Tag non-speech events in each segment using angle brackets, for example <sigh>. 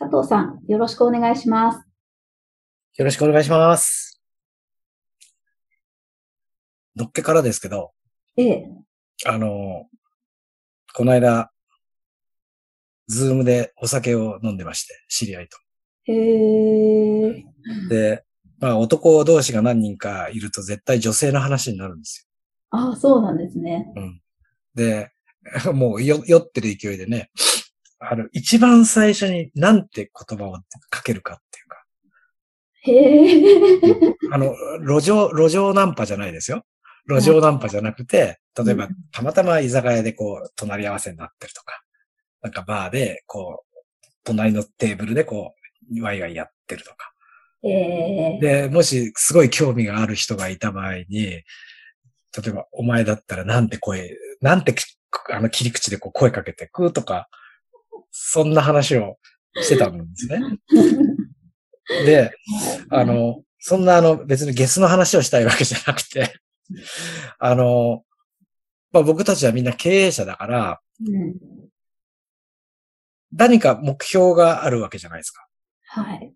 佐藤さん、よろしくお願いします。よろしくお願いします。のっけからですけど、ええ、あの、この間、ズームでお酒を飲んでまして、知り合いと。へえ、で、まあ男同士が何人かいると絶対女性の話になるんですああ、そうなんですね。よ。うん。で、<laughs> もうよ酔ってる勢いでね、あの、一番最初になんて言葉をかけるかっていうか、へえ、あの、路上、路上ナンパじゃないですよ。路上ナンパじゃなくて、例えばうん、たまたま居酒屋でこう、隣り合わせになってるとか、なんかバーで、こう、隣のテーブルでこう、ワイワイやってるとか。ええ、で、もし、すごい興味がある人がいた場合に、例えば、お前だったらなんて声、なんてき、あの、切り口でこう声かけてくとか、そんな話をしてたんですね。<laughs> で、あの、そんなあの、別にゲスの話をしたいわけじゃなくて、<laughs> あの、まあ、僕たちはみんな経営者だから、うん、何か目標があるわけじゃないですか。はい。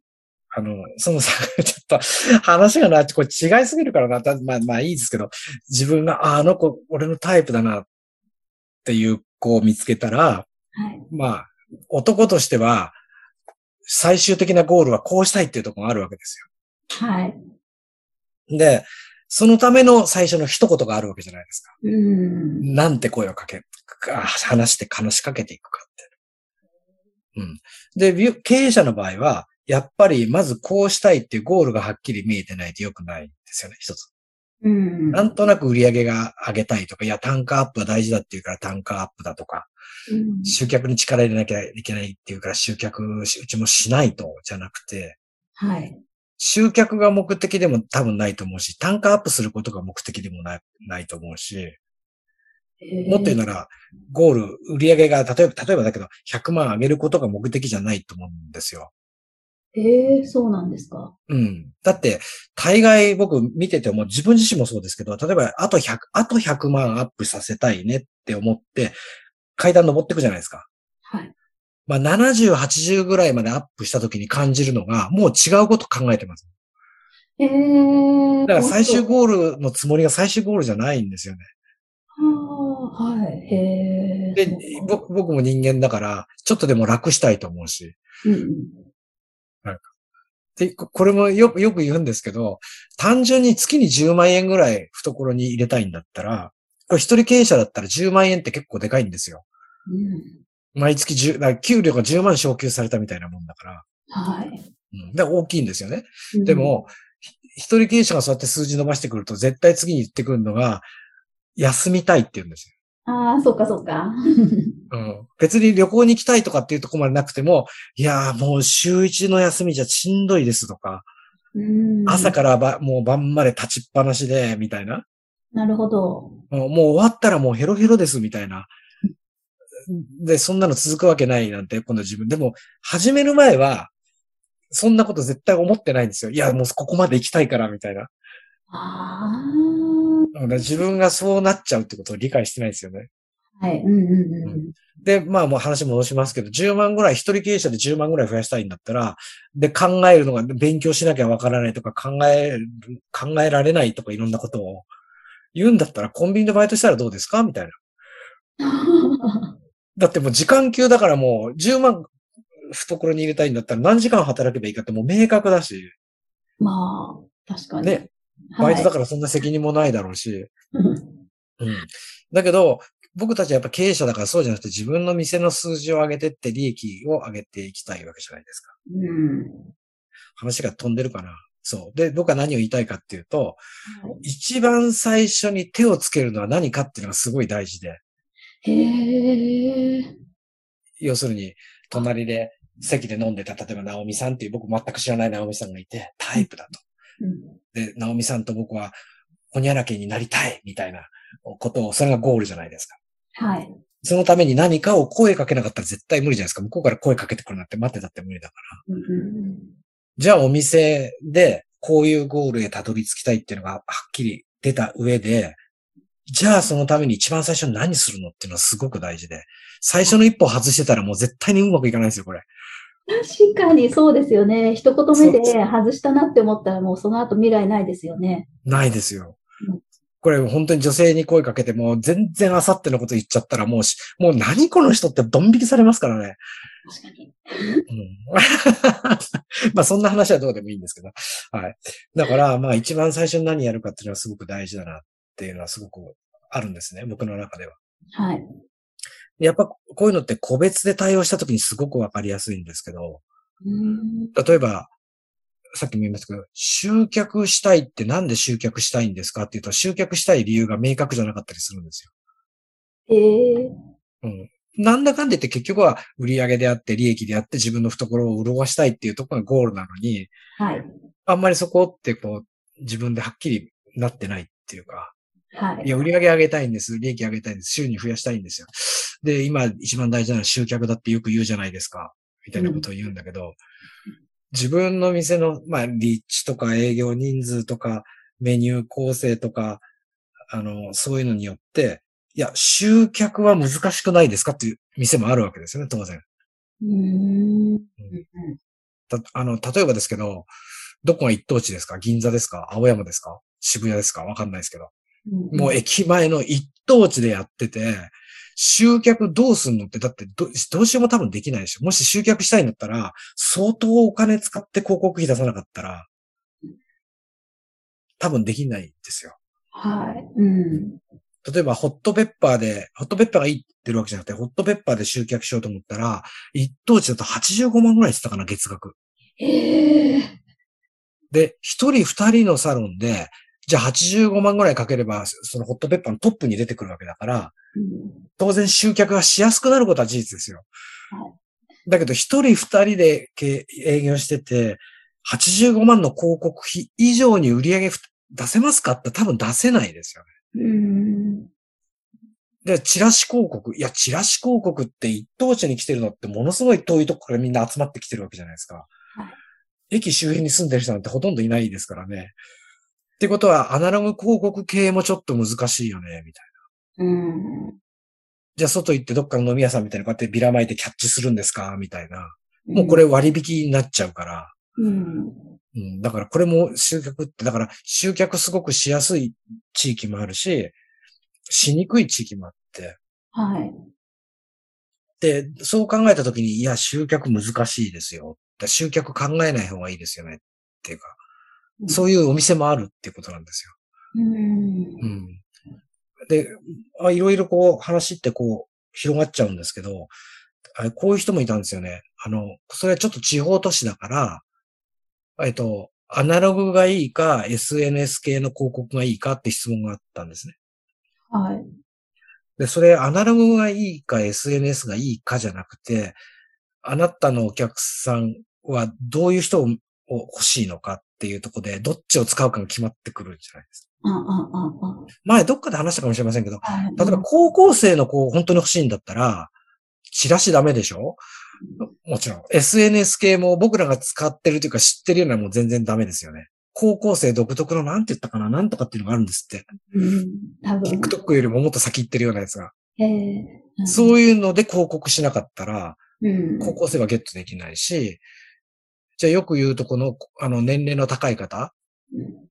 あの、そのさ、ちょっと話がな、これ違いすぎるからな、たまあまあいいですけど、自分が、ああの子、俺のタイプだなっていう子を見つけたら、はい。まあ、男としては、最終的なゴールはこうしたいっていうところがあるわけですはい。よ。で、そのための最初の一言があるわけじゃないですか。うん。なんて声をかけ、あ話して話しかけていくかって。うん。で、経営者の場合は、やっぱりまずこうしたいっていうゴールがはっきり見えてないと良くないんですよね、一つ。うん。なんとなく売り上げが上げたいとか、いや、単価アップが大事だっていうから単価アップだとか、うん集客に力入れなきゃいけないっていうから集客うちもしないと、じゃなくて、はい。集客が目的でも多分ないと思うし、単価アップすることが目的でもないないと思うし、もっと言うなら、ゴール、売り上げが、例えば、例えばだけど、100万上げることが目的じゃないと思うんですよ。ええ、そうなんですか？うん。だって、大概僕見てても、自分自身もそうですけど、例えば、あと100、あと100万アップさせたいねって思って、階段登っていくじゃないですか。はい。まあ、70、80ぐらいまでアップした時に感じるのが、もう違うこと考えてます。ええ、だから最終。ゴールのつもりが最終ゴールじゃないんですよね。はい。へえ。で、僕僕も人間だから、ちょっとでも楽したいと思うし。うん。で、ここれもよく、よく言うんですけど、単純に月に10万円ぐらい懐に入れたいんだったら、これ一人経営者だったら10万円って結構でかいんですよ。うん。毎月10、だ給料が10万昇給されたみたいなもんだから。はい。うん。だから大きいんですよね。うんで、も、ひ一人経営者がそうやって数字伸ばしてくると、絶対次に言ってくるのが、休みたいって言うんですああ、そうか、そうか。よ。うん。別に旅行に行きたいとかっていうとこまでなくても、いやーもう週一の休みじゃしんどいですとか、うん。朝からばもう晩まで立ちっぱなしで、みたいな。なるほど。もうもう終わったらもうヘロヘロです、みたいな。で、そんなの続くわけないなんて、今度自分。でも、始める前は、そんなこと絶対思ってないんですよ。いや、もうここまで行きたいから、みたいな。あだから自分がそうなっちゃうってことを理解してないですよね。あ。はい。うんうんうん。で、まあもう話戻しますけど、10万ぐらい、一人経営者で10万ぐらい増やしたいんだったら、で、考えるのが、勉強しなきゃわからないとか、考える、考えられないとか、いろんなことを言うんだったら、コンビニでバイトしたらどうですか？みたいな。<laughs> だってもう時間給だからもう10万懐に入れたいんだったら何時間働けばいいかってもう明確だし、まあ、確かに。ね、はい。バイトだからそんな責任もないだろうし、うんうん。だけど、僕たちはやっぱ経営者だからそうじゃなくて自分の店の数字を上げてって利益を上げていきたいわけじゃないですか。うん。話が飛んでるかな。そう。で、僕は何を言いたいかっていうと、はい一番最初に手をつけるのは何かっていうのがすごい大事で、へえ。要するに、隣で席で飲んでた、例えば、ナオミさんっていう僕全く知らないナオミさんがいて、タイプだと。うん。で、ナオミさんと僕は、ホニャラケになりたいみたいなことを、それがゴールじゃないですか。はい。そのために何かを声かけなかったら絶対無理じゃないですか。向こうから声かけてくるなんて待ってたって無理だから。うんうんじゃあお店でこういうゴールへたどり着きたいっていうのがはっきり出た上で、じゃあそのために一番最初に何するのっていうのはすごく大事で、最初の一歩外してたらもう絶対にうまくいかないんですよ、これ。確かにそうですよね。一言目で外したなって思ったらもうその後未来ないですよね。ないですようん。これ本当に女性に声かけても全然あさってのこと言っちゃったらもうし、もう何この人ってドン引きされますからね。確かに。うん <laughs> まあそんな話はどうでもいいんですけど。はい。だからまあ一番最初に何やるかっていうのはすごく大事だなっていうのはすごくあるんですね。僕の中では。はい。やっぱこういうのって個別で対応したときにすごくわかりやすいんですけど、うん例えば、さっきも言いましたけど、集客したいってなんで集客したいんですかっていうと、集客したい理由が明確じゃなかったりするんですええよ。うん。なんだかんだ言って結局は売り上げであって利益であって自分の懐を潤したいっていうところがゴールなのに、はい。あんまりそこってこう自分ではっきりなってないっていうか、はいい。や、売り上げ上げたいんです。利益上げたいんです。収入増やしたいんですよ。で、今一番大事なのは集客だってよく言うじゃないですか。みたいなことを言うんだけど、自分の店の、まあ、立地とか営業人数とか、メニュー構成とか、あの、そういうのによって、いや、集客は難しくないですかっていう店もあるわけですよね、当然。うーん。たあの、例えばですけど、どこが一等地ですか？銀座ですか？青山ですか？渋谷ですか？わかんないですけど。うんもう駅前の一等地でやってて、集客どうすんのって、だってどどうしようも多分できないでしょ。もし集客したいんだったら、相当お金使って広告費出さなかったら、多分できないんですよ。はい。うん。例えば、ホットペッパーで、ホットペッパーがいいって言ってるわけじゃなくて、ホットペッパーで集客しようと思ったら、一等地だと85万ぐらいしてたかな、月額。ええで、一人二人のサロンで、じゃあ85万ぐらいかければ、そのホットペッパーのトップに出てくるわけだから、うん当然集客がしやすくなることは事実ですよは。だけど、一人二人で経営業してて、85万の広告費以上に売り上げ出せますかって多分出せないですよね。うん。で、チラシ広告。いや、チラシ広告って一等地に来てるのってものすごい遠いとこからみんな集まってきてるわけじゃないですか。駅周辺に住んでる人なんてほとんどいないですからね。ってことは、アナログ広告系もちょっと難しいよね、みたいな。うん。じゃあ、外行ってどっかの飲み屋さんみたいなこうやってビラ巻いてキャッチするんですかみたいな。もうこれ割引になっちゃうから。うん。うん、だからこれも集客って、だから集客すごくしやすい地域もあるし、しにくい地域もあって。はい。で、そう考えたときに、いや、集客難しいですよ。だ集客考えない方がいいですよね。っていうか、そういうお店もあるっていうことなんですよ。うん。うん。で、あいろいろこう話ってこう広がっちゃうんですけど、あこういう人もいたんですよね。あの、それはちょっと地方都市だから、えっと、アナログがいいか、SNS 系の広告がいいかって質問があったんですね。はい。で、それアナログがいいか、SNS がいいかじゃなくて、あなたのお客さんはどういう人を欲しいのかっていうところで、どっちを使うかが決まってくるじゃないですか。前どっかで話したかもしれませんけど、はい。例えば高校生の子本当に欲しいんだったら、チラシダメでしょ？もちろん。SNS 系も僕らが使ってるというか知ってるようなもう全然ダメですよね。高校生独特のなんて言ったかななんとかっていうのがあるんですって。うん。多分。TikTok よりももっと先行ってるようなやつが。ええそういうので広告しなかったら、うん。高校生はゲットできないし、じゃあよく言うとこの、あの年齢の高い方、うん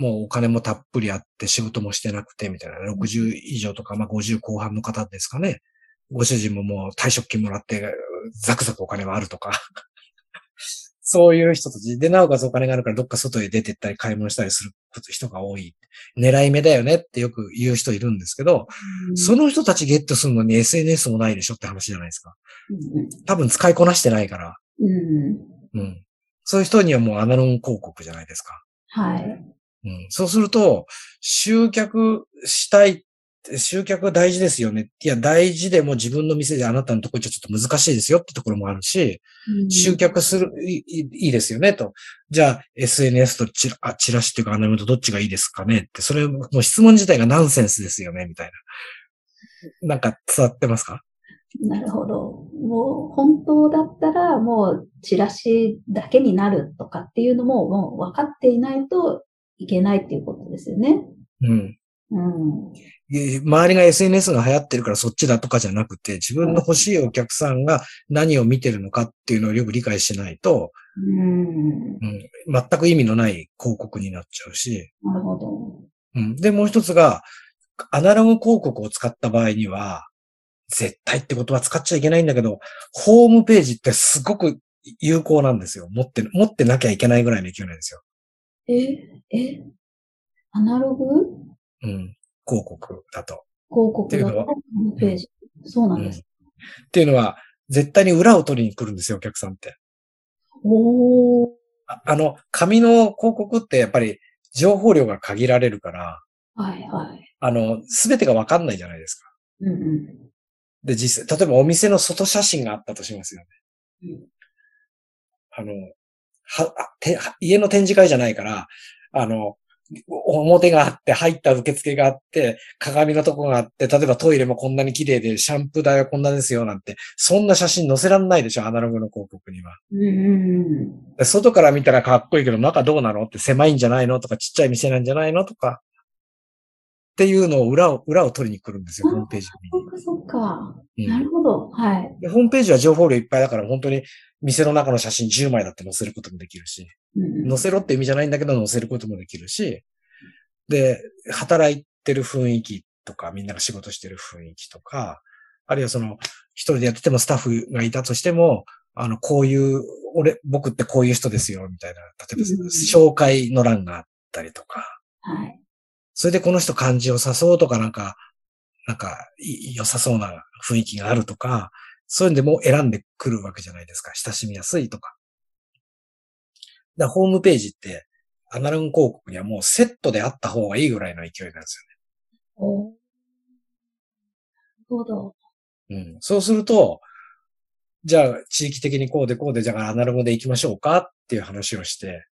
もうお金もたっぷりあって仕事もしてなくてみたいな、60以上とか、まあ50後半の方ですかね。ご主人ももう退職金もらって、ザクザクお金はあるとか。<laughs> そういう人たちで、なおかつお金があるからどっか外へ出てったり買い物したりする人が多い。狙い目だよねってよく言う人いるんですけど、その人たちゲットするのに SNS もないでしょって話じゃないですか。多分使いこなしてないから。うん。うん。そういう人にはもうアナログ広告じゃないですか。はい。うん。そうすると、集客したいっ集客は大事ですよね。いや、大事でも自分の店であなたのところじゃちょっと難しいですよってところもあるし、集客する、いいいいですよね、と。じゃあ、SNS とチラあチラシっていうかアナログとどっちがいいですかねって、それもう質問自体がナンセンスですよね、みたいな。なんか伝わってますか？なるほど。もう本当だったらもうチラシだけになるとかっていうのももう分かっていないといけないっていうことですよね。うん。うん、周りが SNS が流行ってるからそっちだとかじゃなくて、自分の欲しいお客さんが何を見てるのかっていうのをよく理解しないと、うん、うん、全く意味のない広告になっちゃうし。なるほど。うん、で、もう一つが、アナログ広告を使った場合には、絶対ってことは使っちゃいけないんだけど、ホームページってすごく有効なんですよ。持って、持ってなきゃいけないぐらいの勢いなんですよ。え、え、アナログ？うん。広告だと。広告だと。ホームページ。そうなんです、うん、っていうのは、絶対に裏を取りに来るんですよ、お客さんって。おああの、紙の広告ってやっぱり情報量が限られるから、はいはい。あの、すべてがわかんないじゃないですか。うんうん。で、実際、例えばお店の外写真があったとしますよね。うん、あの、は、て、家の展示会じゃないから、あの、表があって、入った受付があって、鏡のとこがあって、例えばトイレもこんなに綺麗で、シャンプー台はこんなですよ、なんて、そんな写真載せらんないでしょ、アナログの広告には。うん外から見たらかっこいいけど、中どうなのって狭いんじゃないのとか、ちっちゃい店なんじゃないのとか、っていうのを裏を、裏を取りに来るんですよ、ホームページに。そっかそっか。なるほど。はい。で。ホームページは情報量いっぱいだから、本当に店の中の写真10枚だって載せることもできるし、うん、載せろって意味じゃないんだけど載せることもできるし、で、働いてる雰囲気とか、みんなが仕事してる雰囲気とか、あるいはその、一人でやっててもスタッフがいたとしても、あの、こういう、俺、僕ってこういう人ですよ、みたいな、例えば、紹介の欄があったりとか、はい。それでこの人感じよさそうとか、なんか、なんか、良さそうな雰囲気があるとか、そういうんでも選んでくるわけじゃないですか。親しみやすいとか。だホームページって、アナログ広告にはもうセットであった方がいいぐらいの勢いなんですよね。おなるほど。うん。そうすると、じゃあ地域的にこうでこうで、じゃあアナログで行きましょうかっていう話をして、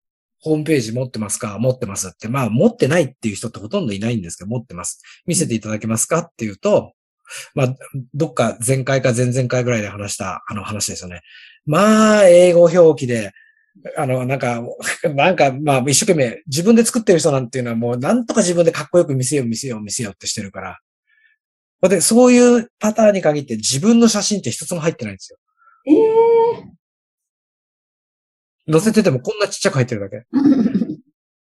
ホームページ持ってますか？持ってますって。まあ持ってないっていう人ってほとんどいないんですけど、持ってます。見せていただけますか？っていうと、まあ、どっか前回か前々回ぐらいで話したあの話ですよね。まあ、英語表記で、あの、なんか、<laughs> なんか、まあ、一生懸命、自分で作ってる人なんていうのはもう、なんとか自分でかっこよく見せよう、見せよう、見せようってしてるから。で、そういうパターンに限って自分の写真って一つも入ってないんですよ。ええー、載せててもこんなちっちゃく入ってるだけ。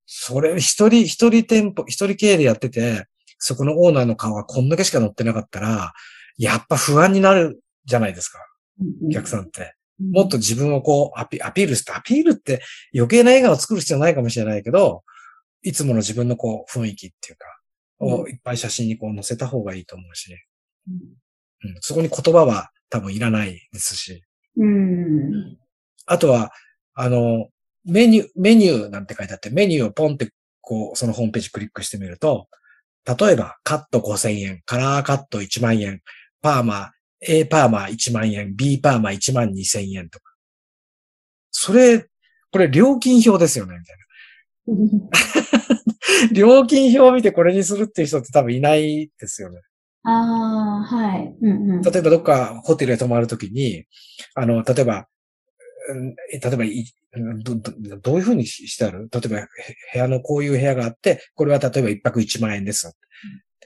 それ、一人、一人店舗、一人経営でやってて、そこのオーナーの顔がこんだけしか載ってなかったら、やっぱ不安になるじゃないですか。お客さんって。もっと自分をこうアピアピールして、アピールって余計な笑顔を作る必要ないかもしれないけど、いつもの自分のこう雰囲気っていうか、をいっぱい写真にこう載せた方がいいと思うし、うん、そこに言葉は多分いらないですし。うん、あとは、あの、メニュー、メニューなんて書いてあって、メニューをポンってこう、そのホームページクリックしてみると、例えば、カット5000円、カラーカット1万円、パーマ A パーマ1万円、B パーマ1万2千円とか。それ、これ料金表ですよね、みたいな。<laughs> 料金表を見てこれにするっていう人って多分いないですよね。ああ、はい、うんうん。例えばどっかホテルへ泊まるときに、あの、例えば、例えばどど、どういうふうにしてある？例えば、部屋のこういう部屋があって、これは例えば一泊1万円です。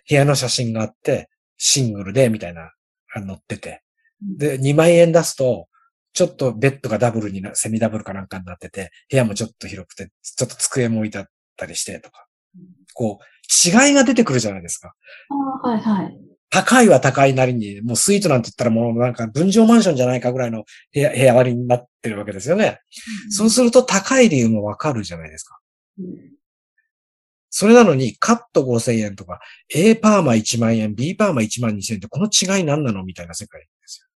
部屋の写真があって、シングルで、みたいな載ってて。で、2万円出すと、ちょっとベッドがダブルにな、セミダブルかなんかになってて、部屋もちょっと広くて、ちょっと机も置いてあったりしてとか。こう、違いが出てくるじゃないですか。あはいはい。高いは高いなりに、もうスイートなんて言ったらもうなんか分譲マンションじゃないかぐらいの部屋、部屋割りになってるわけですよね。うん、そうすると高い理由もわかるじゃないですか。うん、それなのに、カット5000円とか、A パーマ1万円、B パーマ1万2000円って、この違い何なのみたいな世界ですよ。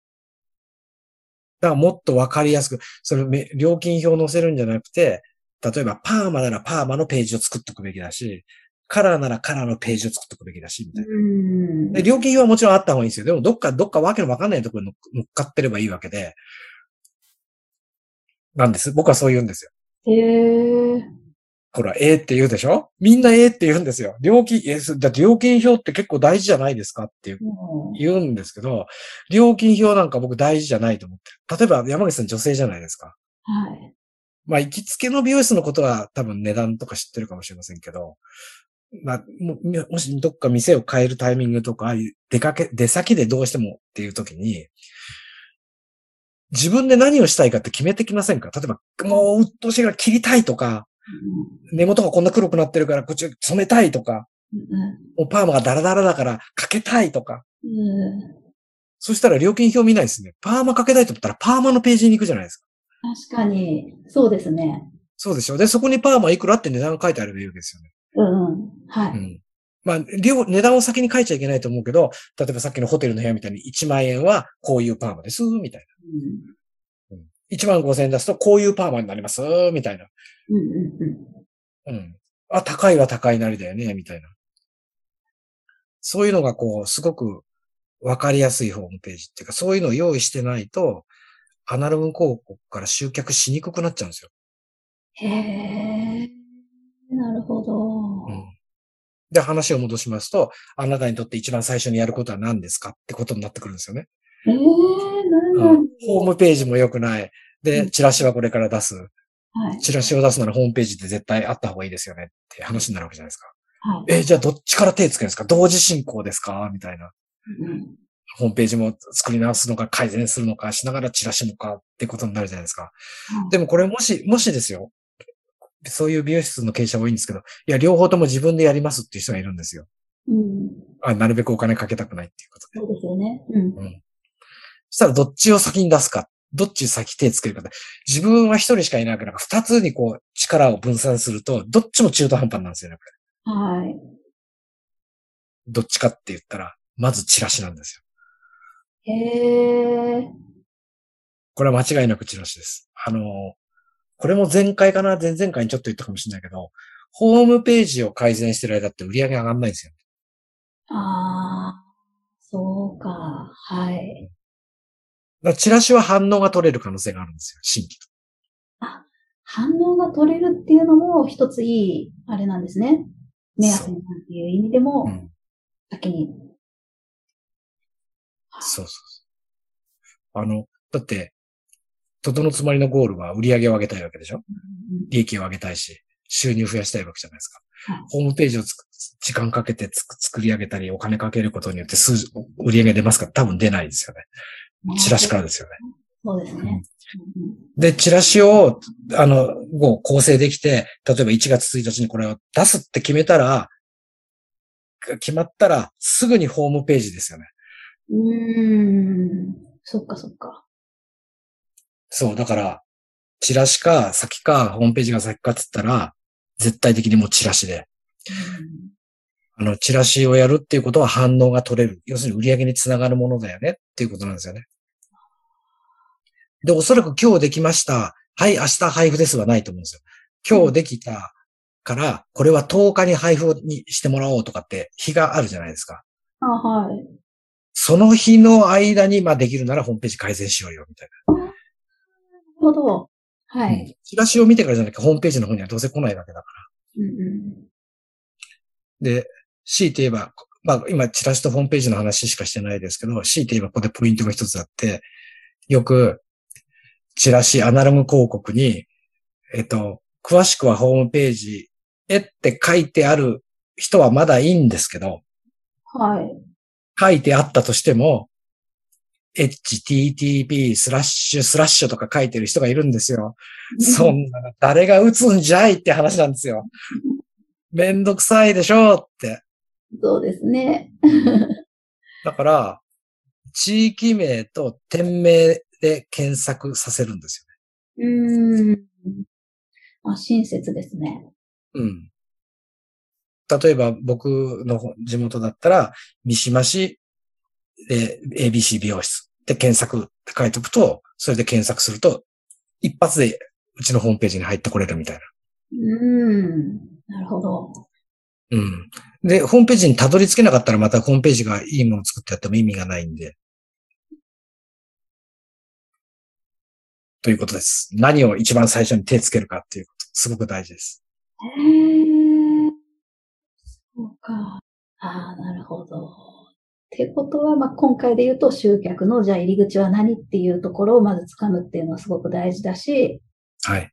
だからもっとわかりやすく、それ、料金表を載せるんじゃなくて、例えばパーマならパーマのページを作っておくべきだし、カラーならカラーのページを作っておくべきだし、みたいな。うん。で料金表はもちろんあった方がいいんですよ。でも、どっか、どっかわけのわかんないところに乗っかってればいいわけで、なんです。僕はそう言うんですよ。へえ。ほら、ええって言うでしょ？みんなええって言うんですよ。料金、え、だって料金表って結構大事じゃないですかっていううん言うんですけど、料金表なんか僕大事じゃないと思ってる。例えば山口さん女性じゃないですか。はい。まあ、行きつけの美容室のことは多分値段とか知ってるかもしれませんけど、まあ、ももしどっか店を変えるタイミングとか、出かけ、出先でどうしてもっていう時に、自分で何をしたいかって決めてきませんか？例えば、もう、うっとうしいから切りたいとか、根元がこんな黒くなってるからこっち染めたいとか、うんもうパーマがダラダラだからかけたいとか、そしたら料金表見ないですね。パーマかけたいと思ったらパーマのページに行くじゃないですか。確かに、そうですね。そうでしょ？で、そこにパーマいくらって値段が書いてあればいいわけですよね。うんうん。はい。うん。まあ、量、値段を先に書いちゃいけないと思うけど、例えばさっきのホテルの部屋みたいに1万円はこういうパーマです、みたいな。1万5千円出すとこういうパーマになります、みたいな。うんうんうんうん。あ、高いは高いなりだよね、みたいな。そういうのがこう、すごくわかりやすいホームページっていうか、そういうのを用意してないと、アナログ広告から集客しにくくなっちゃうんですよ。へえ。なるほど。うん。で、話を戻しますと、あなたにとって一番最初にやることは何ですかってことになってくるんですよね。ええ、なんホームページも良くない。うで、んチラシはこれから出す。はい。チラシを出すならホームページって絶対あった方がいいですよねって話になるわけじゃないですか。はい。え、じゃあどっちから手つけるんですか？同時進行ですか？みたいな。うんホームページも作り直すのか改善するのかしながらチラシもかってことになるじゃないですか。でもこれもし、もしですよ。そういう美容室の経営者多いんですけど、いや、両方とも自分でやりますっていう人がいるんですよ。うん。あなるべくお金かけたくないっていうことで。そうですよね。うん。そしたらどっちを先に出すか、どっち先手つけるかで。自分は一人しかいないから、二つにこう力を分散すると、どっちも中途半端なんですよね。これはい。どっちかって言ったら、まずチラシなんですよ。へえ。これは間違いなくチラシです。あの、これも前回かな前々回にちょっと言ったかもしれないけど、ホームページを改善してる間って売り上げ上がんないんですよ。ああ、そうか。はい。だチラシは反応が取れる可能性があるんですよ。新規と。反応が取れるっていうのも一ついい、あれなんですね。目安になるっていう意味でも、うん。先に。そうそうそう。あの、だって、とどのつまりのゴールは売り上げを上げたいわけでしょ？うん利益を上げたいし、収入を増やしたいわけじゃないですか。はいホームページをつく時間かけて作り上げたり、お金かけることによって数字、売り上げ出ますか？多分出ないですよね。チラシからですよね。そうですね。で、チラシを、あの、もう構成できて、例えば1月1日にこれを出すって決めたら、決まったら、すぐにホームページですよね。うん。うーん。そっかそっか。そう、だから、チラシか先か、ホームページが先かって言ったら、絶対的にもうチラシで。あの、チラシをやるっていうことは反応が取れる。要するに売り上げにつながるものだよねっていうことなんですよね。で、おそらく今日できました。はい、明日配布ですはないと思うんですよ。今日できたから、これは10日に配布にしてもらおうとかって日があるじゃないですか。あ、はい。その日の間に、まあできるならホームページ改善しようよ、みたいなるほど。はな。い。チラシを見てからじゃなきゃホームページの方にはどうせ来ないわけだから。うんうん。で、強いて言えば、まあ今チラシとホームページの話しかしてないですけど、強いて言えばここでポイントが一つあって、よく、チラシ、アナログ広告に、えっと、詳しくはホームページへって書いてある人はまだいいんですけど、はい。書いてあったとしても、http スラッシュスラッシュとか書いてる人がいるんですよ。そんなの誰が打つんじゃいって話なんですよ。<laughs> めんどくさいでしょって。そうですね。だから、地域名と店名で検索させるんですうーん。あ、親切ですね。よね。うん。例えば僕の地元だったら、三島市で ABC 美容室で検索って書いておくと、それで検索すると、一発でうちのホームページに入ってこれるみたいな。うーん。なるほど。うん。で、ホームページにたどり着けなかったらまたホームページがいいものを作ってやっても意味がないんで。ということです。何を一番最初に手つけるかっていうこと、すごく大事です。へーそうか。ああ、なるほど。ってことは、まあ、今回で言うと集客の、じゃあ入り口は何っていうところをまず掴むっていうのはすごく大事だし、はい。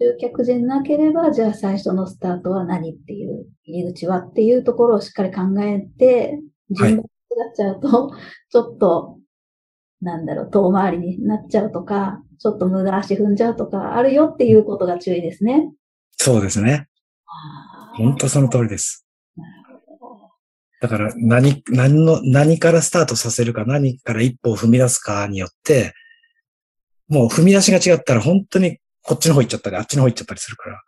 集客じゃなければ、じゃあ最初のスタートは何っていう、入り口はっていうところをしっかり考えて、順番が違っちゃうと、ちょっと、なんだろう、遠回りになっちゃうとか、ちょっと無駄足踏んじゃうとか、あるよっていうことが注意ですね。そうですね。本当その通りです。だから何、何の、何からスタートさせるか、何から一歩を踏み出すかによって、もう踏み出しが違ったら本当にこっちの方行っちゃったり、あっちの方行っちゃったりするから、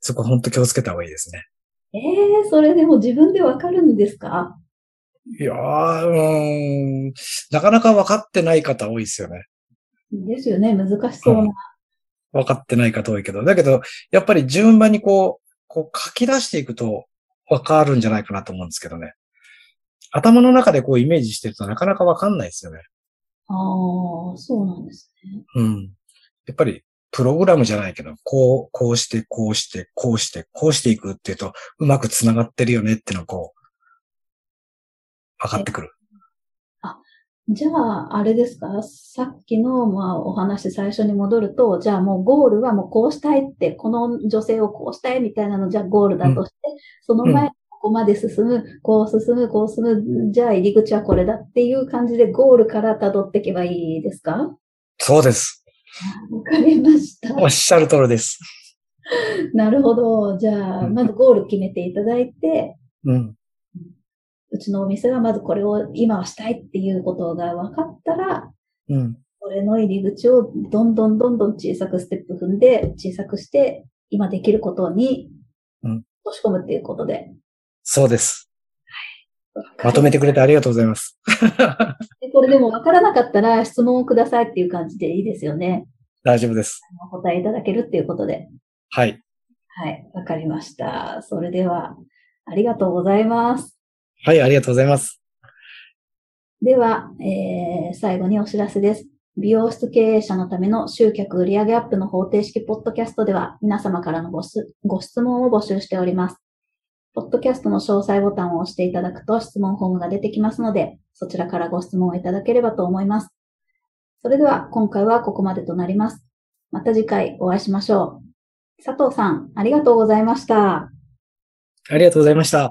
そこ本当気をつけた方がいいですね。ええそれでも自分でわかるんですか？いやー、うーん、なかなか分かってない方多いですよね。ですよね。難しそうな。分かってない方多いけど。だけど、やっぱり順番にこう、こう書き出していくと分かるんじゃないかなと思うんですけどね。頭の中でこうイメージしてるとなかなか分かんないですよね。ああ、そうなんですね。うん。やっぱり、プログラムじゃないけど、こう、こうして、こうして、こうして、こうしていくっていうと、うまく繋がってるよねっていうのがこう、分かってくる。じゃあ、あれですか？さっきの、まあ、お話最初に戻ると、じゃあもうゴールはもうこうしたいって、この女性をこうしたいみたいなのじゃあゴールだとして、その前にここまで進む、こう進む、こう進む、じゃあ入り口はこれだっていう感じでゴールから辿っていけばいいですか？そうです。わかりました。おっしゃる通りです。<laughs> なるほど。じゃあ、うんまずゴール決めていただいて、うん。うちのお店はまずこれを今はしたいっていうことが分かったら、うん。それの入り口をどんどんどんどん小さくステップ踏んで、小さくして、今できることにうん落とし込むっていうことで。そうです。まとめてくれてありがとうございます。<laughs> でこれでも分からなかったら質問をくださいっていう感じでいいですよね。大丈夫です。お答えいただけるっていうことで。はい。はい、わかりました。それでは、ありがとうございます。はい、ありがとうございます。では、えー最後にお知らせです。美容室経営者のための集客売上アップの方程式ポッドキャストでは皆様からのご質ご質問を募集しております。ポッドキャストの詳細ボタンを押していただくと質問フォームが出てきますので、そちらからご質問をいただければと思います。それでは今回はここまでとなります。また次回お会いしましょう。佐藤さん、ありがとうございました。ありがとうございました。